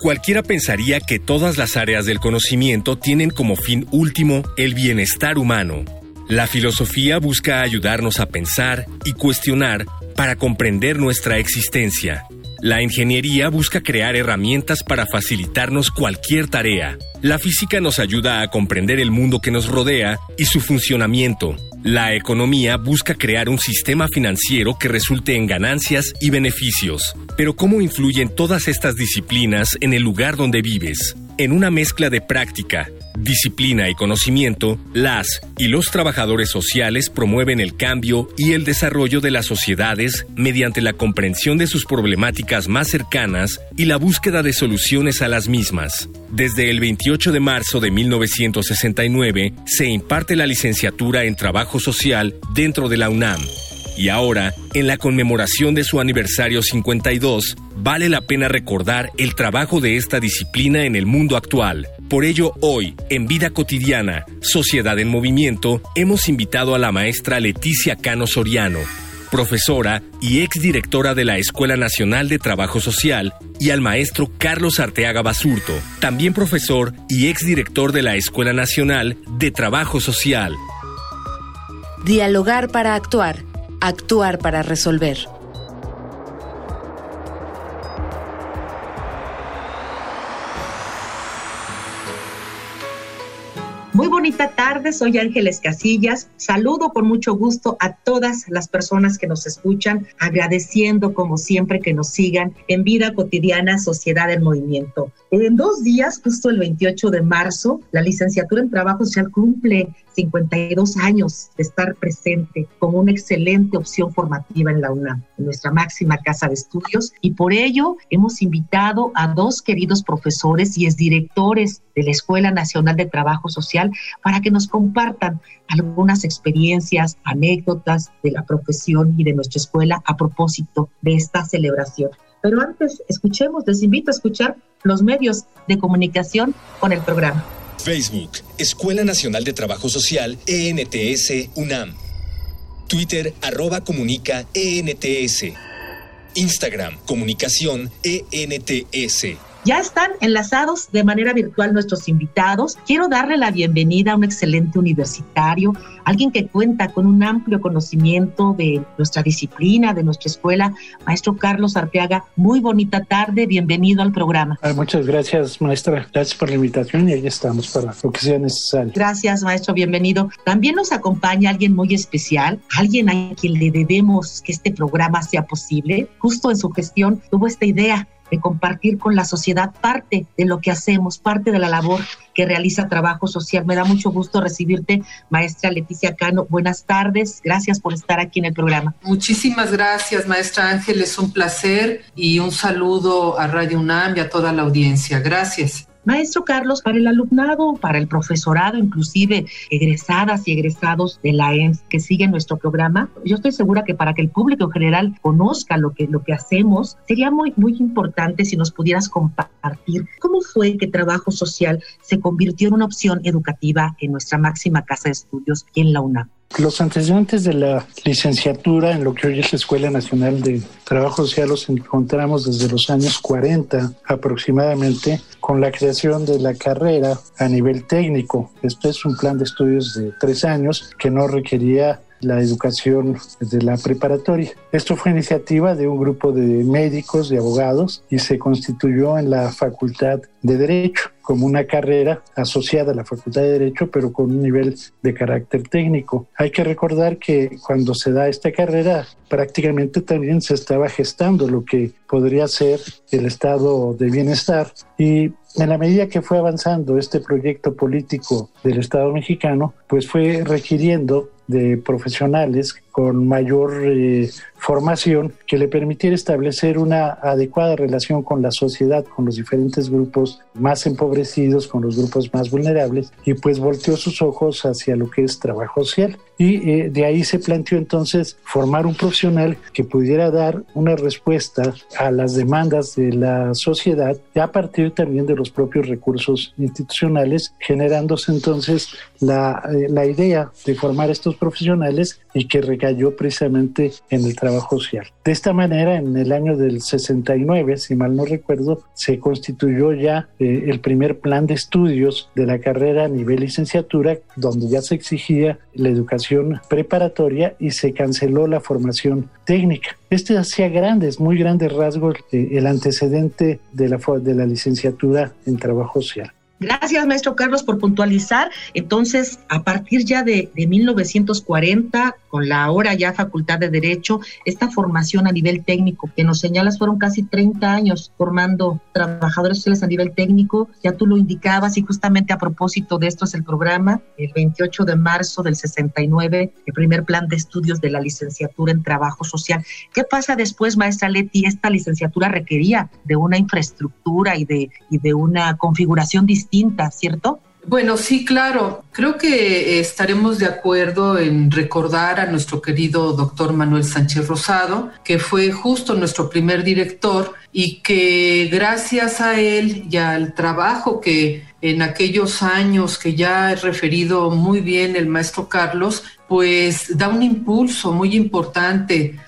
Cualquiera pensaría que todas las áreas del conocimiento tienen como fin último el bienestar humano. La filosofía busca ayudarnos a pensar y cuestionar para comprender nuestra existencia. La ingeniería busca crear herramientas para facilitarnos cualquier tarea. La física nos ayuda a comprender el mundo que nos rodea y su funcionamiento. La economía busca crear un sistema financiero que resulte en ganancias y beneficios. Pero ¿cómo influyen todas estas disciplinas en el lugar donde vives? En una mezcla de práctica, disciplina y conocimiento, las y los trabajadores sociales promueven el cambio y el desarrollo de las sociedades mediante la comprensión de sus problemáticas más cercanas y la búsqueda de soluciones a las mismas. Desde el 28 de marzo de 1969 se imparte la licenciatura en Trabajo Social dentro de la UNAM y ahora, en la conmemoración de su aniversario 52, vale la pena recordar el trabajo de esta disciplina en el mundo actual. Por ello, hoy, en Vida Cotidiana, Sociedad en Movimiento, hemos invitado a la maestra Leticia Cano Soriano, profesora y exdirectora de la Escuela Nacional de Trabajo Social, y al maestro Carlos Arteaga Basurto, también profesor y exdirector de la Escuela Nacional de Trabajo Social. Dialogar para actuar actuar para resolver. Muy bonita tarde, soy Ángeles Casillas. Saludo con mucho gusto a todas las personas que nos escuchan, agradeciendo como siempre que nos sigan en Vida Cotidiana Sociedad en Movimiento. En dos días, justo el 28 de marzo, la licenciatura en Trabajo Social cumple 52 años de estar presente como una excelente opción formativa en la UNAM, en nuestra máxima casa de estudios. Y por ello hemos invitado a dos queridos profesores y exdirectores de la Escuela Nacional de Trabajo Social para que nos compartan algunas experiencias, anécdotas de la profesión y de nuestra escuela a propósito de esta celebración. Pero antes, escuchemos, les invito a escuchar los medios de comunicación con el programa. Facebook, Escuela Nacional de Trabajo Social, ENTS, UNAM. Twitter, arroba comunica, ENTS. Instagram, comunicación, ENTS. Ya están enlazados de manera virtual nuestros invitados. Quiero darle la bienvenida a un excelente universitario, alguien que cuenta con un amplio conocimiento de nuestra disciplina, de nuestra escuela, maestro Carlos Arteaga. Muy bonita tarde, bienvenido al programa. Ah, muchas gracias, maestra. Gracias por la invitación y ahí estamos para lo que sea necesario. Gracias, maestro, bienvenido. También nos acompaña alguien muy especial, alguien a quien le debemos que este programa sea posible. Justo en su gestión tuvo esta idea de compartir con la sociedad parte de lo que hacemos, parte de la labor que realiza Trabajo Social. Me da mucho gusto recibirte, maestra Leticia Cano. Buenas tardes, gracias por estar aquí en el programa. Muchísimas gracias, maestra Ángel, es un placer y un saludo a Radio UNAM y a toda la audiencia. Gracias. Maestro Carlos, para el alumnado, para el profesorado, inclusive egresadas y egresados de la EMS que siguen nuestro programa, yo estoy segura que para que el público en general conozca lo que, lo que hacemos, sería muy, muy importante si nos pudieras compartir cómo fue que trabajo social se convirtió en una opción educativa en nuestra máxima casa de estudios en la UNAM. Los antecedentes de la licenciatura en lo que hoy es la Escuela Nacional de Trabajo Social los encontramos desde los años 40 aproximadamente con la creación de la carrera a nivel técnico. Esto es un plan de estudios de tres años que no requería la educación de la preparatoria. Esto fue iniciativa de un grupo de médicos, y abogados, y se constituyó en la Facultad de Derecho como una carrera asociada a la Facultad de Derecho, pero con un nivel de carácter técnico. Hay que recordar que cuando se da esta carrera, prácticamente también se estaba gestando lo que podría ser el estado de bienestar y en la medida que fue avanzando este proyecto político del Estado mexicano, pues fue requiriendo de profesionales con mayor eh, formación que le permitiera establecer una adecuada relación con la sociedad, con los diferentes grupos más empobrecidos, con los grupos más vulnerables, y pues volteó sus ojos hacia lo que es trabajo social. Y eh, de ahí se planteó entonces formar un profesional que pudiera dar una respuesta a las demandas de la sociedad a partir también de los propios recursos institucionales, generándose entonces la, eh, la idea de formar estos profesionales y que recayó precisamente en el trabajo social. De esta manera, en el año del 69, si mal no recuerdo, se constituyó ya eh, el primer plan de estudios de la carrera a nivel licenciatura, donde ya se exigía la educación preparatoria y se canceló la formación técnica. Este hacía grandes, muy grandes rasgos eh, el antecedente de la, de la licenciatura en trabajo social. Gracias, maestro Carlos, por puntualizar. Entonces, a partir ya de, de, 1940, con la ahora ya Facultad de Derecho, esta formación a nivel técnico que nos señalas fueron casi 30 años formando trabajadores sociales a nivel técnico. Ya tú lo indicabas y justamente a propósito de esto es el programa, el 28 de marzo del 69, el primer plan de estudios de la licenciatura en trabajo social. ¿Qué pasa después, maestra Leti? Esta licenciatura requería de una infraestructura y de, y de una configuración distinta ¿cierto? Bueno, sí, claro. Creo que eh, estaremos de acuerdo en recordar a nuestro querido doctor Manuel Sánchez Rosado, que fue justo nuestro primer director y que gracias a él y al trabajo que en aquellos años que ya he referido muy bien el maestro Carlos, pues da un impulso muy importante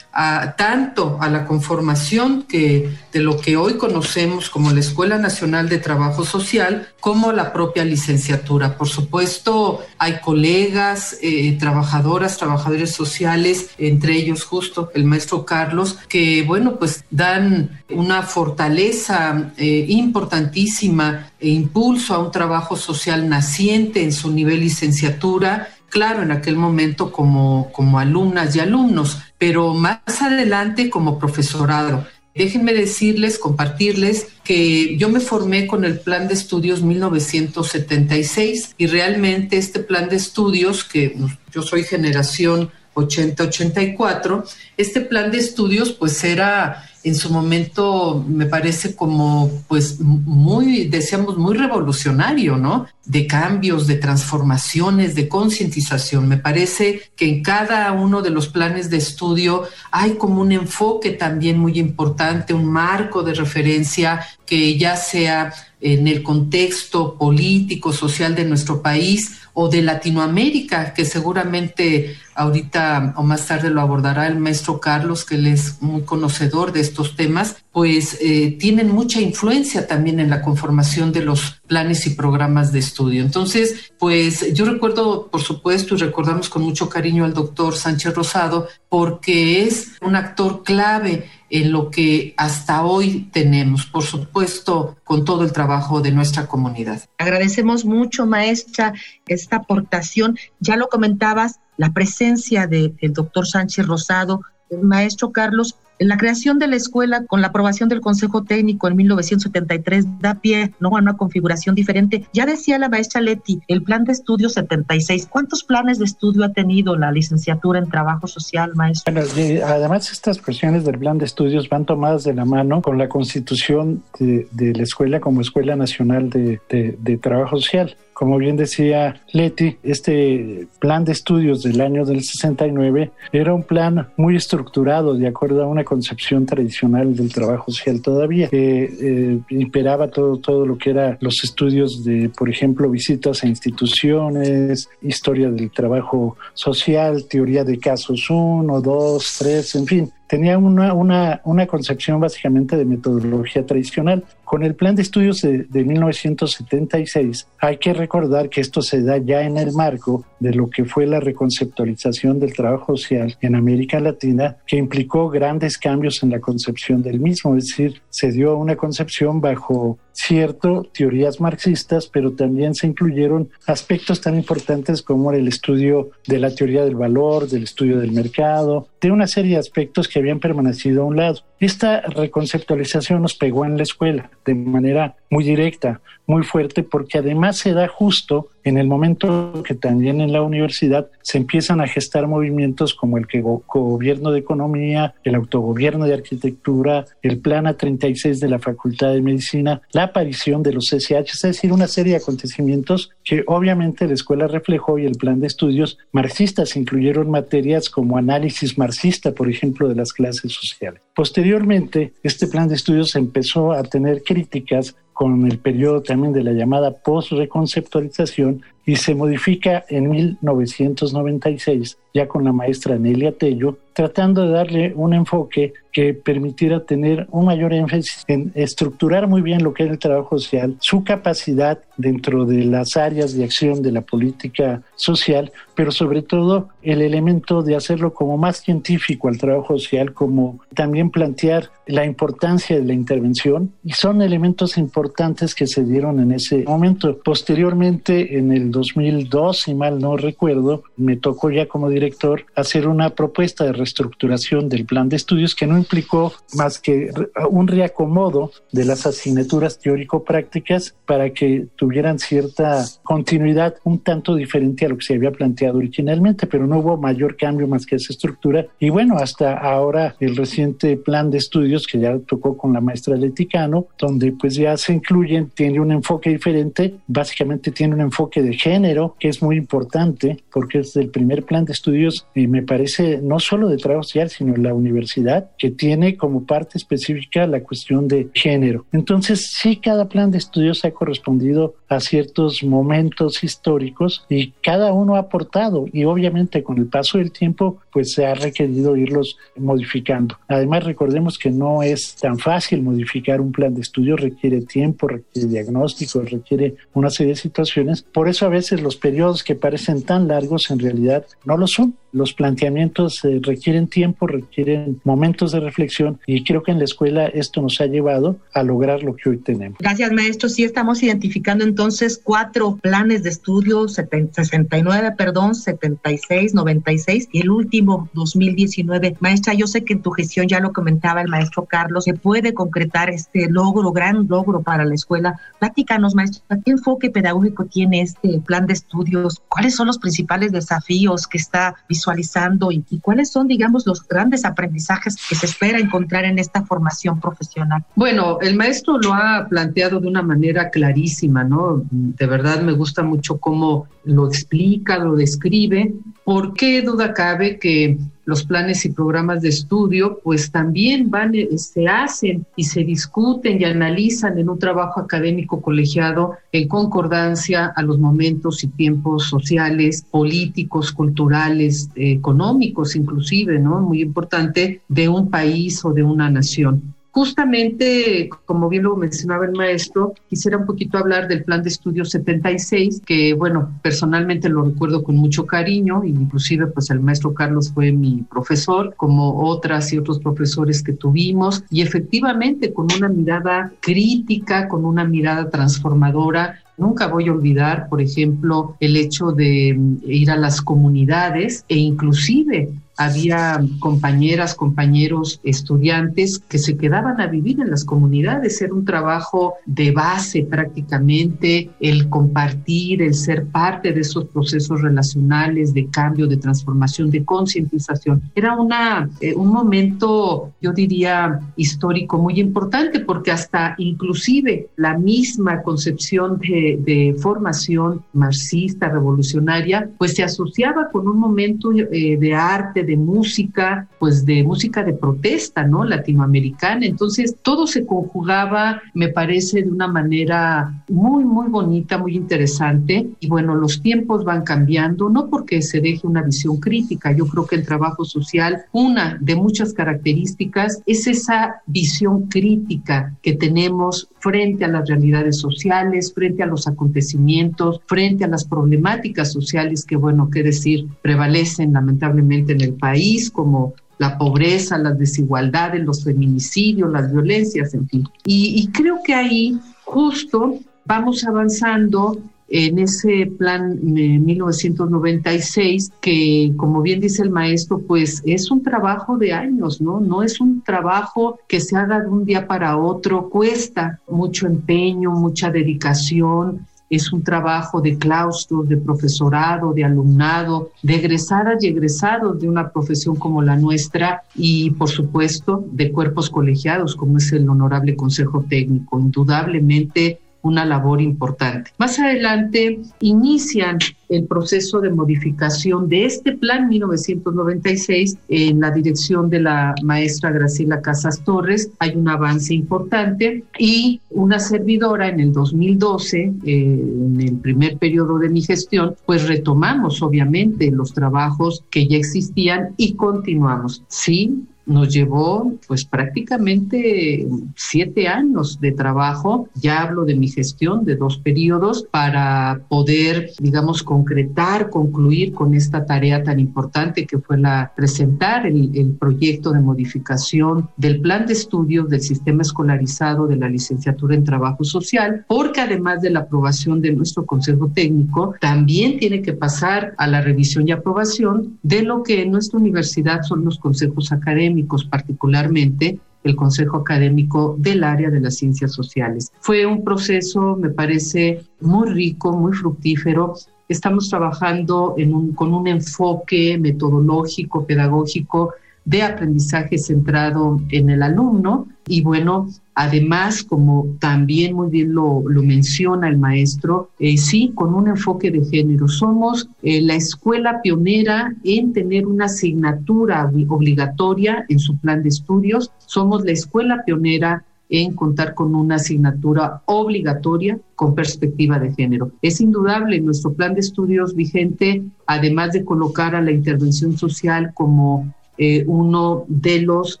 tanto a la conformación que, de lo que hoy conocemos como la Escuela Nacional de Trabajo Social, como la propia licenciatura. Por supuesto, hay colegas, eh, trabajadoras, trabajadores sociales, entre ellos justo el maestro Carlos, que, bueno, pues dan una fortaleza eh, importantísima e impulso a un trabajo social naciente en su nivel licenciatura claro, en aquel momento como, como alumnas y alumnos, pero más adelante como profesorado. Déjenme decirles, compartirles que yo me formé con el plan de estudios 1976 y realmente este plan de estudios, que yo soy generación 80-84, este plan de estudios pues era en su momento me parece como pues muy, decíamos, muy revolucionario, ¿no? De cambios, de transformaciones, de concientización. Me parece que en cada uno de los planes de estudio hay como un enfoque también muy importante, un marco de referencia que ya sea en el contexto político, social de nuestro país o de Latinoamérica, que seguramente ahorita o más tarde lo abordará el maestro Carlos, que él es muy conocedor de estos temas, pues eh, tienen mucha influencia también en la conformación de los planes y programas de estudio. Entonces, pues yo recuerdo, por supuesto, y recordamos con mucho cariño al doctor Sánchez Rosado, porque es un actor clave en lo que hasta hoy tenemos, por supuesto, con todo el trabajo de nuestra comunidad. Agradecemos mucho, maestra, esta aportación. Ya lo comentabas, la presencia del doctor Sánchez Rosado, el maestro Carlos, en la creación de la escuela, con la aprobación del Consejo Técnico en 1973, da pie ¿no? a una configuración diferente. Ya decía la maestra Leti, el plan de estudio 76. ¿Cuántos planes de estudio ha tenido la licenciatura en trabajo social, maestro? Bueno, además, estas cuestiones del plan de estudios van tomadas de la mano con la constitución de, la escuela como Escuela Nacional de, de Trabajo Social. Como bien decía Leti, este plan de estudios del año del 69 era un plan muy estructurado de acuerdo a una concepción tradicional del trabajo social todavía. Eh, imperaba todo, todo lo que era los estudios de, por ejemplo, visitas a instituciones, historia del trabajo social, teoría de casos 1, 2, 3, en fin tenía una, una, una concepción básicamente de metodología tradicional. Con el plan de estudios de, de 1976, hay que recordar que esto se da ya en el marco de lo que fue la reconceptualización del trabajo social en América Latina, que implicó grandes cambios en la concepción del mismo, es decir, se dio una concepción bajo cierto teorías marxistas, pero también se incluyeron aspectos tan importantes como el estudio de la teoría del valor, del estudio del mercado, de una serie de aspectos que habían permanecido a un lado. Esta reconceptualización nos pegó en la escuela de manera muy directa, muy fuerte, porque además se da justo en el momento que también en la universidad se empiezan a gestar movimientos como el gobierno de economía, el autogobierno de arquitectura, el plan A36 de la Facultad de Medicina, la aparición de los SH, es decir, una serie de acontecimientos que obviamente la escuela reflejó y el plan de estudios marxistas incluyeron materias como análisis marxista, por ejemplo, de las clases sociales. Posteriormente, este plan de estudios empezó a tener críticas con el periodo también de la llamada post-reconceptualización y se modifica en 1996 ya con la maestra Nelia Tello, tratando de darle un enfoque que permitiera tener un mayor énfasis en estructurar muy bien lo que es el trabajo social, su capacidad dentro de las áreas de acción de la política social, pero sobre todo el elemento de hacerlo como más científico al trabajo social, como también plantear la importancia de la intervención y son elementos importantes que se dieron en ese momento. Posteriormente, en el 2002, si mal no recuerdo, me tocó ya como director hacer una propuesta de reestructuración del plan de estudios que no implicó más que un reacomodo de las asignaturas teórico-prácticas para que tuvieran cierta continuidad un tanto diferente a lo que se había planteado originalmente, pero no hubo mayor cambio más que esa estructura. Y bueno, hasta ahora el reciente plan de estudios que ya tocó con la maestra Leticano, donde pues ya se incluyen, tiene un enfoque diferente, básicamente tiene un enfoque de género que es muy importante porque es el primer plan de estudios y me parece, no solo de trabajo social, sino la universidad, que tiene como parte específica la cuestión de género. Entonces, sí, cada plan de estudios ha correspondido a ciertos momentos históricos y cada uno ha aportado y obviamente con el paso del tiempo pues se ha requerido irlos modificando. Además recordemos que no es tan fácil modificar un plan de estudio, requiere tiempo, requiere diagnóstico, requiere una serie de situaciones. Por eso a veces los periodos que parecen tan largos en realidad no lo son. Los planteamientos eh, requieren tiempo, requieren momentos de reflexión y creo que en la escuela esto nos ha llevado a lograr lo que hoy tenemos. Gracias, maestro. Sí estamos identificando entonces cuatro planes de estudio, 69, perdón, 76, 96 y el último 2019. Maestra, yo sé que en tu gestión ya lo comentaba el maestro Carlos, se puede concretar este logro, gran logro para la escuela. Platícanos, maestra, ¿qué enfoque pedagógico tiene este plan de estudios? ¿Cuáles son los principales desafíos que está visualizando y, cuáles son, digamos, los grandes aprendizajes que se espera encontrar en esta formación profesional? Bueno, el maestro lo ha planteado de una manera clarísima, ¿no? De verdad me gusta mucho cómo lo explica, lo describe. ¿Por qué duda cabe que los planes y programas de estudio, pues también van, eh, se hacen y se discuten y analizan en un trabajo académico colegiado en concordancia a los momentos y tiempos sociales, políticos, culturales, económicos inclusive, ¿no? Muy importante de un país o de una nación. Justamente, como bien lo mencionaba el maestro, quisiera un poquito hablar del plan de estudio 76, que bueno, personalmente lo recuerdo con mucho cariño, inclusive pues el maestro Carlos fue mi profesor, como otras y otros profesores que tuvimos, y efectivamente con una mirada crítica, con una mirada transformadora, Nunca voy a olvidar, por ejemplo, el hecho de ir a las comunidades e inclusive había compañeras, compañeros, estudiantes que se quedaban a vivir en las comunidades. Era un trabajo de base prácticamente, el compartir, el ser parte de esos procesos relacionales de cambio, de transformación, de concientización. Era una, eh, un momento, yo diría, histórico muy importante porque hasta inclusive la misma concepción de de, formación marxista, revolucionaria, pues se asociaba con un momento eh, de arte, de música, pues de música de protesta, ¿no? Latinoamericana. Entonces, todo se conjugaba, me parece, de una manera muy, muy bonita, muy interesante. Y bueno, los tiempos van cambiando, no porque se deje una visión crítica. Yo creo que el trabajo social, una de muchas características, es esa visión crítica que tenemos frente a las realidades sociales, frente a los acontecimientos, frente a las problemáticas sociales que, bueno, qué decir, prevalecen lamentablemente en el país, como la pobreza, las desigualdades, los feminicidios, las violencias, en fin. Y, y creo que ahí justo vamos avanzando en ese plan 1996 que, como bien dice el maestro, pues es un trabajo de años, ¿no? No es un trabajo que se haga de un día para otro, cuesta mucho empeño, mucha dedicación, es un trabajo de claustros, de profesorado, de alumnado, de egresadas y egresados de una profesión como la nuestra y, por supuesto, de cuerpos colegiados como es el Honorable Consejo Técnico. Indudablemente una labor importante. Más adelante inician el proceso de modificación de este plan 1996 en la dirección de la maestra Graciela Casas Torres. Hay un avance importante y una servidora en el 2012, eh, en el primer periodo de mi gestión, pues retomamos obviamente los trabajos que ya existían y continuamos. Sí, nos llevó pues prácticamente siete años de trabajo, ya hablo de mi gestión de dos periodos, para poder, digamos, concretar, concluir con esta tarea tan importante que fue la presentar el, el proyecto de modificación del plan de estudios del sistema escolarizado de la licenciatura en trabajo social, porque además de la aprobación de nuestro Consejo Técnico, también tiene que pasar a la revisión y aprobación de lo que en nuestra universidad son los consejos académicos particularmente el Consejo Académico del área de las ciencias sociales. Fue un proceso, me parece, muy rico, muy fructífero. Estamos trabajando con un enfoque metodológico, pedagógico de aprendizaje centrado en el alumno y bueno, además, como también muy bien lo, menciona el maestro, eh, sí, con un enfoque de género. Somos eh, la escuela pionera en tener una asignatura obligatoria en su plan de estudios. Somos la escuela pionera en contar con una asignatura obligatoria con perspectiva de género. Es indudable nuestro plan de estudios vigente, además de colocar a la intervención social como eh, uno de los,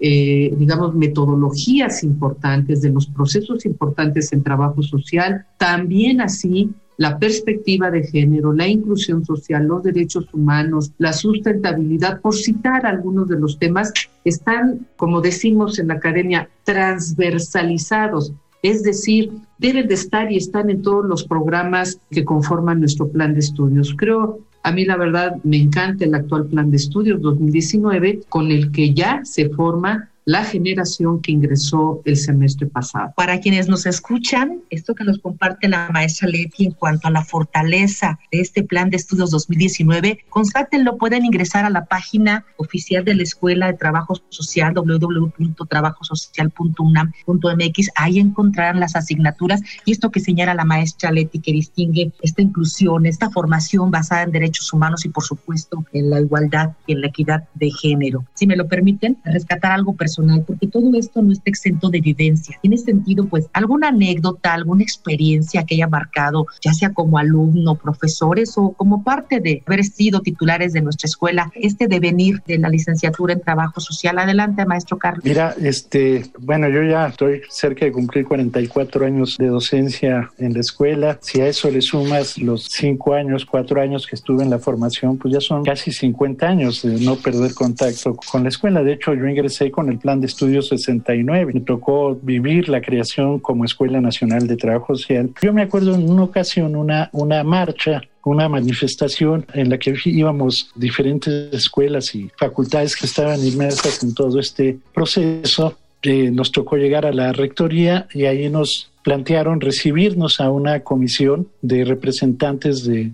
eh, digamos, metodologías importantes, de los procesos importantes en trabajo social, también así la perspectiva de género, la inclusión social, los derechos humanos, la sustentabilidad, por citar algunos de los temas, están, como decimos en la academia, transversalizados, es decir, deben de estar y están en todos los programas que conforman nuestro plan de estudios. Creo a mí la verdad me encanta el actual plan de estudios 2019 con el que ya se forma la generación que ingresó el semestre pasado. Para quienes nos escuchan, esto que nos comparte la maestra Leti en cuanto a la fortaleza de este plan de estudios 2019, constátenlo, pueden ingresar a la página oficial de la Escuela de Trabajo Social, www.trabajosocial.unam.mx, ahí encontrarán las asignaturas y esto que señala la maestra Leti, que distingue esta inclusión, esta formación basada en derechos humanos y por supuesto en la igualdad y en la equidad de género. Si me lo permiten, rescatar algo personal porque todo esto no está exento de evidencia. Tiene sentido, pues, alguna anécdota, alguna experiencia que haya marcado, ya sea como alumno, profesores o como parte de haber sido titulares de nuestra escuela, este devenir de la licenciatura en trabajo social. Adelante, maestro Carlos. Mira, este, bueno, yo ya estoy cerca de cumplir 44 años de docencia en la escuela. Si a eso le sumas los cinco años, cuatro años que estuve en la formación, pues ya son casi 50 años de no perder contacto con la escuela. De hecho, yo ingresé con el Plan de Estudios 69. Me tocó vivir la creación como Escuela Nacional de Trabajo Social. Yo me acuerdo en una ocasión una, una marcha una manifestación en la que íbamos diferentes escuelas y facultades que estaban inmersas en todo este proceso. Eh, nos tocó llegar a la rectoría y ahí nos plantearon recibirnos a una comisión de representantes de,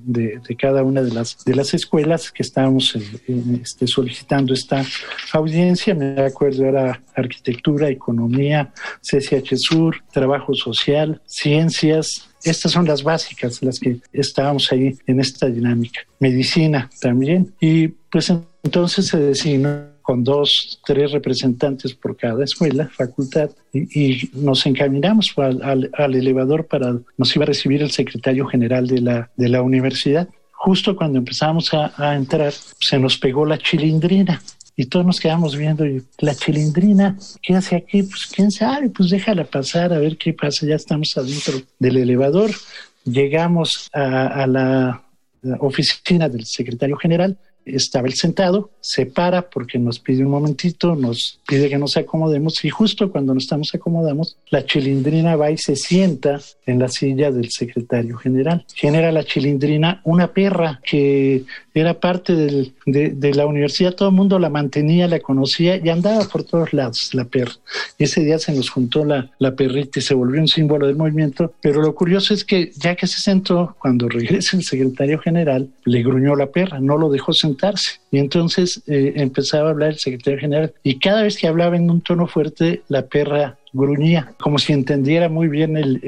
cada una de las, de las escuelas que estábamos este, solicitando esta audiencia. Me acuerdo era arquitectura, economía, CCH Sur, trabajo social, ciencias, estas son las básicas, las que estábamos ahí en esta dinámica. Medicina también. Y pues entonces se designó con dos, tres representantes por cada escuela, facultad, y, nos encaminamos al, elevador para, nos iba a recibir el secretario general de la, universidad. Justo cuando empezamos a, entrar, se nos pegó la chilindrina y todos nos quedamos viendo la chilindrina, ¿qué hace aquí? Pues quién sabe, pues déjala pasar a ver qué pasa, ya estamos adentro del elevador, llegamos a, la oficina del secretario general estaba él sentado, se para porque nos pide un momentito, nos pide que nos acomodemos y justo cuando nos estamos acomodamos, la chilindrina va y se sienta en la silla del secretario general. ¿Quién era la chilindrina? Una perra que era parte de, la universidad, todo el mundo la mantenía, la conocía y andaba por todos lados la perra. Ese día se nos juntó la, la perrita y se volvió un símbolo del movimiento, pero lo curioso es que ya que se sentó, cuando regresa el secretario general, le gruñó la perra, no lo dejó sentar y entonces eh, empezaba a hablar el secretario general. Y cada vez que hablaba en un tono fuerte, la perra gruñía, como si entendiera muy bien el,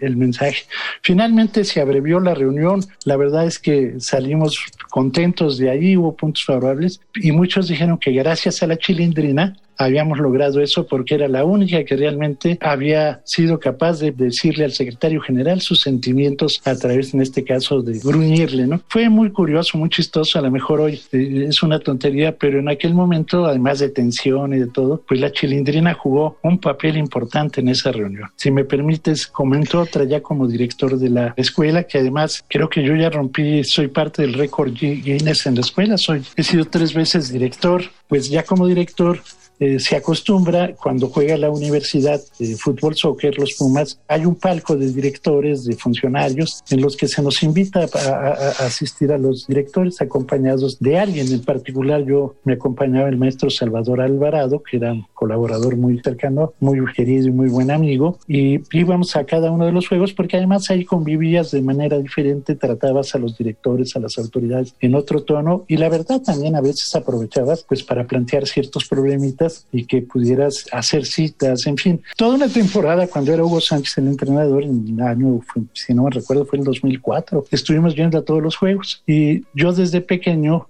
el, mensaje. Finalmente se abrevió la reunión, la verdad es que salimos contentos de ahí, hubo puntos favorables. Y muchos dijeron que gracias a la chilindrina habíamos logrado eso porque era la única que realmente había sido capaz de decirle al secretario general sus sentimientos a través, en este caso, de gruñirle, ¿no? Fue muy curioso, muy chistoso, a lo mejor hoy eh, es una tontería, pero en aquel momento, además de tensión y de todo, pues la chilindrina jugó un papel importante en esa reunión. Si me permites, comento otra ya como director de la escuela, que además creo que yo ya rompí, soy parte del récord Guinness en la escuela, soy, he sido tres veces director, pues ya como director eh, se acostumbra cuando juega la universidad de fútbol soccer, los Pumas, hay un palco de directores, de funcionarios, en los que se nos invita a, asistir a los directores acompañados de alguien. En particular, yo me acompañaba el maestro Salvador Alvarado, que era un colaborador muy cercano, muy querido y muy buen amigo, y íbamos a cada uno de los juegos porque además ahí convivías de manera diferente, tratabas a los directores, a las autoridades en otro tono, y la verdad también a veces aprovechabas pues para plantear ciertos problemitas y que pudieras hacer citas, en fin. Toda una temporada cuando era Hugo Sánchez el entrenador, en el año, si no me recuerdo, fue el 2004, estuvimos viendo a todos los juegos y yo desde pequeño,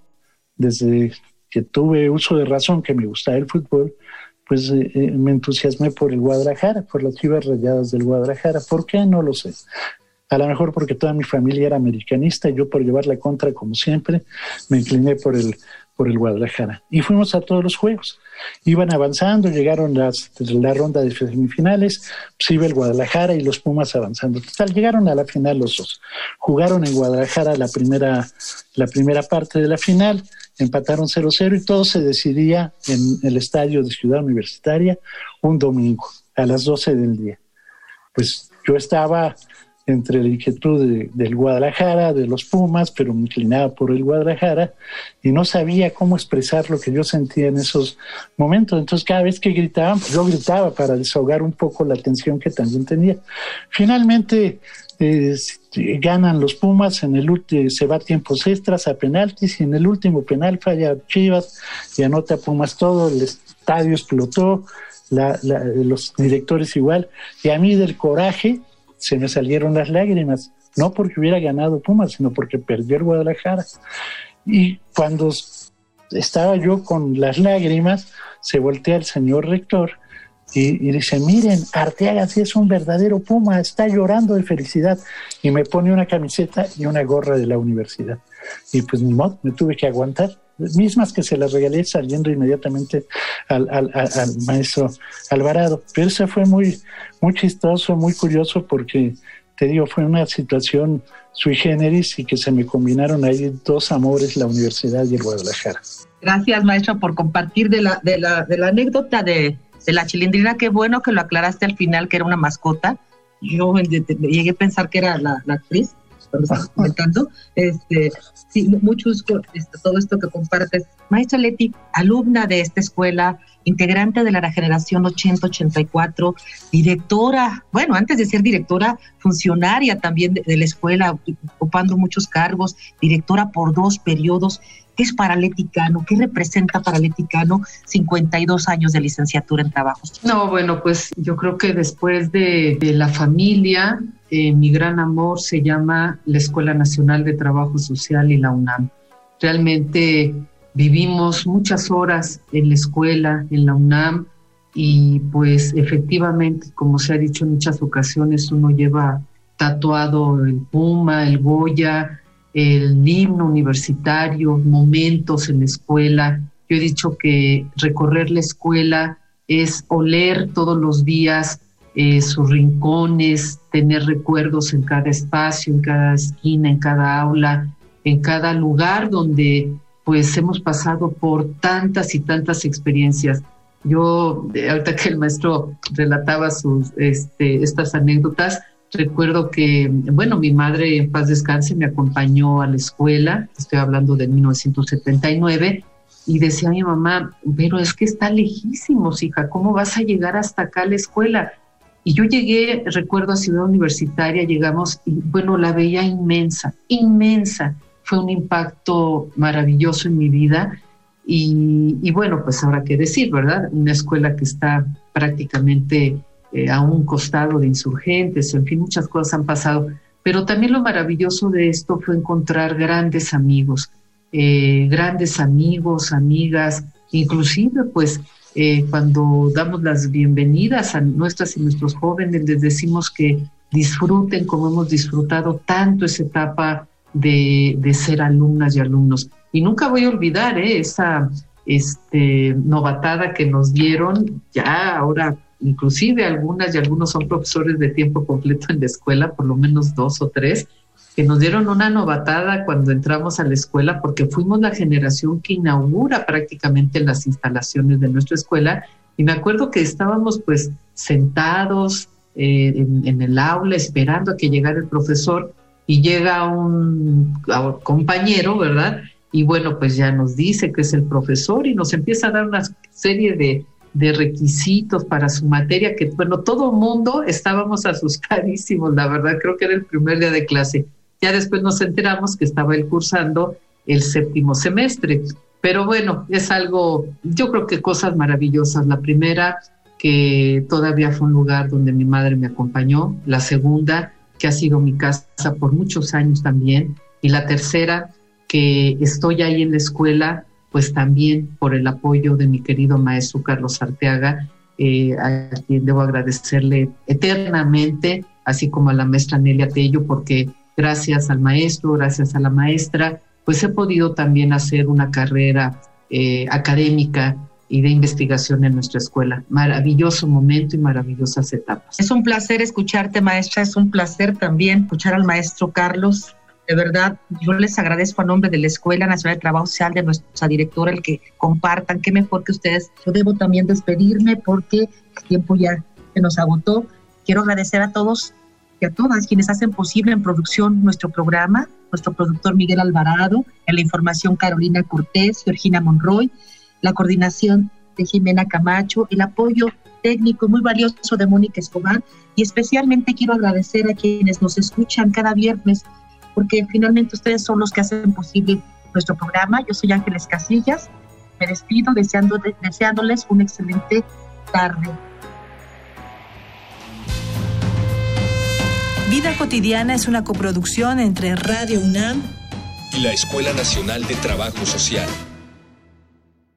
desde que tuve uso de razón que me gustaba el fútbol, pues eh, eh, me entusiasmé por el Guadalajara, por las chivas rayadas del Guadalajara. ¿Por qué? No lo sé. A lo mejor porque toda mi familia era americanista y yo por llevar la contra como siempre me incliné por el por el Guadalajara. Y fuimos a todos los juegos. Iban avanzando, llegaron las, la ronda de semifinales, pues iba el Guadalajara y los Pumas avanzando. Total, llegaron a la final los dos. Jugaron en Guadalajara la primera, la primera parte de la final, empataron 0-0 y todo se decidía en el estadio de Ciudad Universitaria un domingo a las 12 del día. Pues yo estaba entre la inquietud del Guadalajara, de los Pumas, pero me inclinaba por el Guadalajara y no sabía cómo expresar lo que yo sentía en esos momentos. Entonces cada vez que gritaban, pues yo gritaba para desahogar un poco la tensión que también tenía. Finalmente eh, ganan los Pumas, en el se va a tiempos extras, a penaltis y en el último penal falla Chivas y anota Pumas todo, el estadio explotó, los directores igual, y a mí del coraje, se me salieron las lágrimas, no porque hubiera ganado Pumas, sino porque perdió el Guadalajara. Y cuando estaba yo con las lágrimas, se voltea el señor rector y, dice, miren, Arteaga sí es un verdadero Puma, está llorando de felicidad. Y me pone una camiseta y una gorra de la universidad. Y pues ni modo, me tuve que aguantar mismas que se las regalé saliendo inmediatamente al, al, al, maestro Alvarado. Pero eso fue muy, muy chistoso, muy curioso porque, te digo, fue una situación sui generis y que se me combinaron ahí dos amores, la universidad y el Guadalajara. Gracias, maestro, por compartir de la, de la, de la anécdota de, de la chilindrina. Qué bueno que lo aclaraste al final, que era una mascota. Yo llegué a pensar que era la actriz cuando estás comentando. Este, sí, mucho gusto este, todo esto que compartes. Maestra Leti, alumna de esta escuela, integrante de la generación 80-84, directora, bueno, antes de ser directora, funcionaria también de, la escuela, ocupando muchos cargos, directora por dos periodos. ¿Qué es paraleticano? ¿Qué representa paraleticano 52 años de licenciatura en trabajos? No, bueno, pues yo creo que después de, la familia, eh, mi gran amor se llama la Escuela Nacional de Trabajo Social y la UNAM. Realmente vivimos muchas horas en la escuela, en la UNAM, y pues efectivamente, como se ha dicho en muchas ocasiones, uno lleva tatuado el Puma, el Goya, el himno universitario, momentos en la escuela. Yo he dicho que recorrer la escuela es oler todos los días eh, sus rincones, tener recuerdos en cada espacio, en cada esquina, en cada aula, en cada lugar donde pues hemos pasado por tantas y tantas experiencias. Yo, ahorita que el maestro relataba sus, este, estas anécdotas, recuerdo que, bueno, mi madre en paz descanse me acompañó a la escuela, estoy hablando de 1979, y decía mi mamá, pero es que está lejísimos, hija, ¿cómo vas a llegar hasta acá a la escuela? Y yo llegué, recuerdo a Ciudad Universitaria, llegamos y bueno, la veía inmensa, inmensa fue un impacto maravilloso en mi vida. Y, bueno, pues habrá que decir, ¿verdad? Una escuela que está prácticamente eh, a un costado de insurgentes, en fin, muchas cosas han pasado. Pero también lo maravilloso de esto fue encontrar grandes amigos, eh, grandes amigos, amigas, inclusive pues eh, cuando damos las bienvenidas a nuestras y nuestros jóvenes, les decimos que disfruten como hemos disfrutado tanto esa etapa de, ser alumnas y alumnos. Y nunca voy a olvidar ¿eh? esa este, novatada que nos dieron, ya ahora inclusive algunas y algunos son profesores de tiempo completo en la escuela, por lo menos dos o tres, que nos dieron una novatada cuando entramos a la escuela, porque fuimos la generación que inaugura prácticamente las instalaciones de nuestra escuela. Y me acuerdo que estábamos pues sentados eh, en, el aula esperando a que llegara el profesor y llega un compañero, ¿verdad? Y bueno, pues ya nos dice que es el profesor y nos empieza a dar una serie de, requisitos para su materia que, bueno, todo el mundo estábamos asustadísimos, la verdad, creo que era el primer día de clase. Ya después nos enteramos que estaba él cursando el séptimo semestre. Pero bueno, es algo, yo creo que cosas maravillosas. La primera, que todavía fue un lugar donde mi madre me acompañó. La segunda, que ha sido mi casa por muchos años también. Y la tercera, que estoy ahí en la escuela, pues también por el apoyo de mi querido maestro Carlos Arteaga, eh, a quien debo agradecerle eternamente, así como a la maestra Nelia Tello, porque gracias al maestro, gracias a la maestra, pues he podido también hacer una carrera eh, académica y de investigación en nuestra escuela. Maravilloso momento y maravillosas etapas. Es un placer escucharte, maestra. Es un placer también escuchar al maestro Carlos. De verdad, yo les agradezco a nombre de la Escuela Nacional de Trabajo Social, de nuestra directora, el que compartan. Qué mejor que ustedes. Yo debo también despedirme porque el tiempo ya se nos agotó. Quiero agradecer a todos y a todas quienes hacen posible en producción nuestro programa, nuestro productor Miguel Alvarado, en la información Carolina Cortés, Georgina Monroy, la coordinación de Jimena Camacho, el apoyo técnico muy valioso de Mónica Escobar y especialmente quiero agradecer a quienes nos escuchan cada viernes porque finalmente ustedes son los que hacen posible nuestro programa. Yo soy Ángeles Casillas, me despido deseando, deseándoles una excelente tarde. Vida cotidiana es una coproducción entre Radio UNAM y la Escuela Nacional de Trabajo Social.